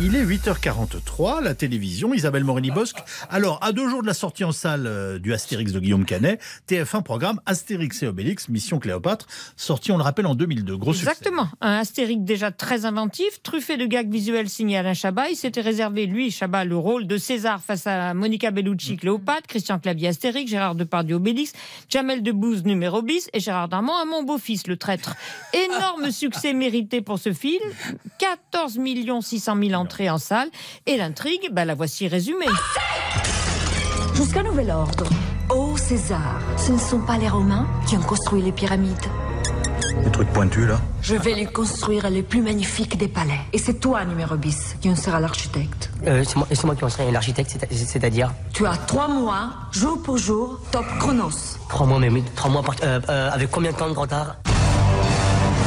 Il est 8h43, la télévision, Isabelle Morini-Bosque. Alors, à deux jours de la sortie en salle euh, du Astérix de Guillaume Canet, TF1 programme Astérix et Obélix, Mission Cléopâtre, sorti, on le rappelle, en 2002. Gros Exactement. Un Astérix déjà très inventif, truffé de gags visuels signés Alain Chabat. Il s'était réservé, lui, Chabat, le rôle de César face à Monica Bellucci, Cléopâtre, Christian Clavier Astérix, Gérard Depardieu Obélix, Jamel Debbouze numéro bis et Gérard Darmon à mon beau-fils, le traître. Énorme succès mérité pour ce film. 14 600 000 entrées en salle. Et l'intrigue, bah, la voici résumée. Jusqu'à nouvel ordre. Ô César, ce ne sont pas les Romains qui ont construit les pyramides. Les trucs pointus là Je vais les construire les plus magnifiques des palais. Et c'est toi, numéro bis, qui en sera l'architecte. Euh, c'est moi, c'est moi qui en serai l'architecte, c'est- c'est-à-dire Tu as trois mois, jour pour jour, top chronos. Trois mois, mais mais trois mois par- euh, euh, avec combien de temps de retard?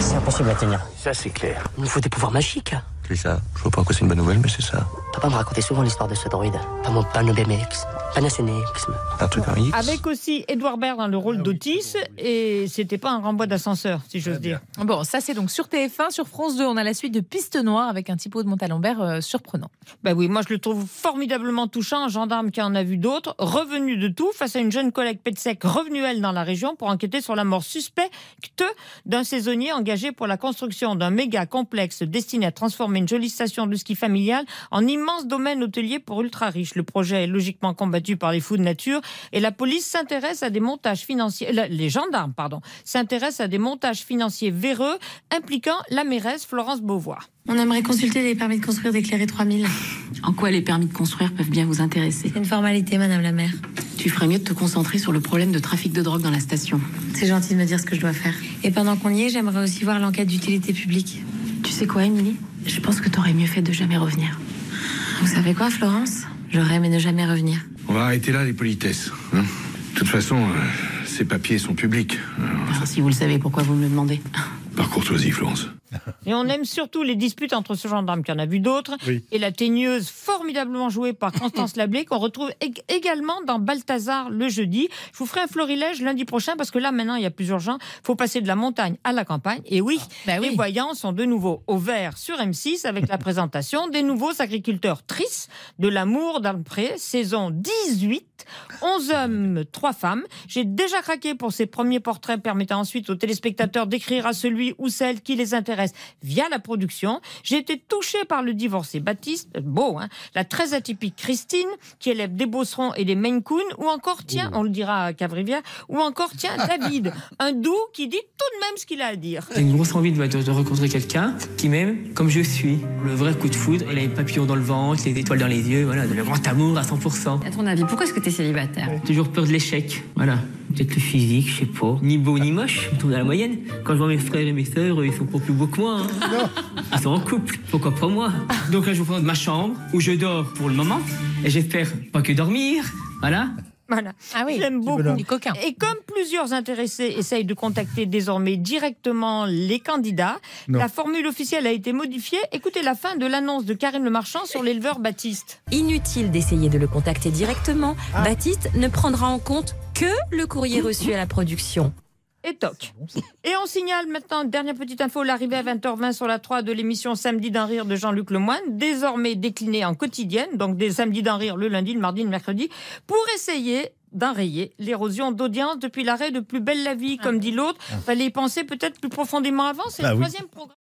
C'est impossible à tenir. Ça c'est clair. Il nous faut des pouvoirs magiques. C'est ça. Je vois pas en quoi c'est une bonne nouvelle, mais c'est ça. Papa me racontait souvent l'histoire de ce droïde. Pas mon panobémélix, panasénixme. Un truc en X. Avec aussi Edouard Baird dans le rôle d'Otis. Et c'était pas un renvoi d'ascenseur, si j'ose dire. Bon, ça c'est donc sur TF1, sur France 2, on a la suite de Piste Noire avec un typo de Montalembert euh, surprenant. Ben oui, moi je le trouve formidablement touchant, un gendarme qui en a vu d'autres, revenu de tout face à une jeune collègue Petsec revenue elle dans la région pour enquêter sur la mort suspecte d'un saisonnier engagé pour la construction d'un méga complexe destiné à transformer une jolie station de ski familiale en immense domaine hôtelier pour ultra riches. Le projet est logiquement combattu par les fous de nature et la police s'intéresse à des montages financiers, les gendarmes, pardon, s'intéressent à des montages financiers véreux impliquant la mairesse Florence Beauvoir. On aimerait consulter les permis de construire d'éclairer 3000. En quoi les permis de construire peuvent bien vous intéresser? C'est une formalité, madame la maire. Tu ferais mieux de te concentrer sur le problème de trafic de drogue dans la station. C'est gentil de me dire ce que je dois faire. Et pendant qu'on y est, j'aimerais aussi voir l'enquête d'utilité publique. Tu sais quoi, Émilie? Je pense que t'aurais mieux fait de jamais revenir. Vous savez quoi, Florence? J'aurais aimé ne jamais revenir. On va arrêter là les politesses. hein? de toute façon, euh, ces papiers sont publics. Alors, Alors, si vous le savez, pourquoi vous me le demandez? Par courtoisie, Florence. Et on aime surtout les disputes entre ce gendarme qui en a vu d'autres Oui. et la teigneuse formidablement jouée par Constance Lablé qu'on retrouve ég- également dans Balthazar le jeudi. Je vous ferai un florilège lundi prochain parce que là maintenant il y a plusieurs gens. faut passer de la montagne à la campagne. Et oui, Bah oui. les voyants sont de nouveau au vert sur M6 avec la présentation des nouveaux agriculteurs tristes de l'amour dans le pré, saison 18. 11 hommes, 3 femmes. J'ai déjà craqué pour ces premiers portraits permettant ensuite aux téléspectateurs d'écrire à celui ou celle qui les intéresse via la production. J'ai été touchée par le divorcé Baptiste, euh, beau, hein, la très atypique Christine, qui élève des bosserons et des Maine Coon, ou encore, tiens, on le dira à Cavrivière, ou encore, tiens, David, un doux qui dit tout de même ce qu'il a à dire. J'ai une grosse envie de, de, de rencontrer quelqu'un qui m'aime comme je suis. Le vrai coup de foudre, les papillons dans le ventre, les étoiles dans les yeux, voilà, de le grand amour à 100%. À ton avis, pourquoi est-ce que t'es célibataire Toujours peur de l'échec, voilà. Peut-être le physique, je sais pas. Ni beau ni moche, je me trouve dans la moyenne. Quand je vois mes frères et mes sœurs, ils sont pas plus beaux que moi. hein. Ils sont en couple, pourquoi pas moi? Donc là, je vais prendre ma chambre où je dors pour le moment. Et j'espère pas que dormir, voilà. Voilà. Ah oui, J'aime beaucoup. Et comme plusieurs intéressés essayent de contacter désormais directement les candidats, Non. la formule officielle a été modifiée. Écoutez la fin de l'annonce de Karine Le Marchand sur l'éleveur Baptiste. Inutile d'essayer de le contacter directement. Baptiste ne prendra en compte que le courrier reçu à la production. Et toc. Et on signale maintenant, dernière petite info, l'arrivée à 20h20 sur la 3 de l'émission Samedi d'un rire de Jean-Luc Lemoyne, désormais déclinée en quotidienne, donc des samedis d'un rire le lundi, le mardi, le mercredi, pour essayer d'enrayer l'érosion d'audience depuis l'arrêt de Plus belle la vie, comme dit l'autre. Fallait y penser peut-être plus profondément avant, c'est Ah le oui. troisième programme.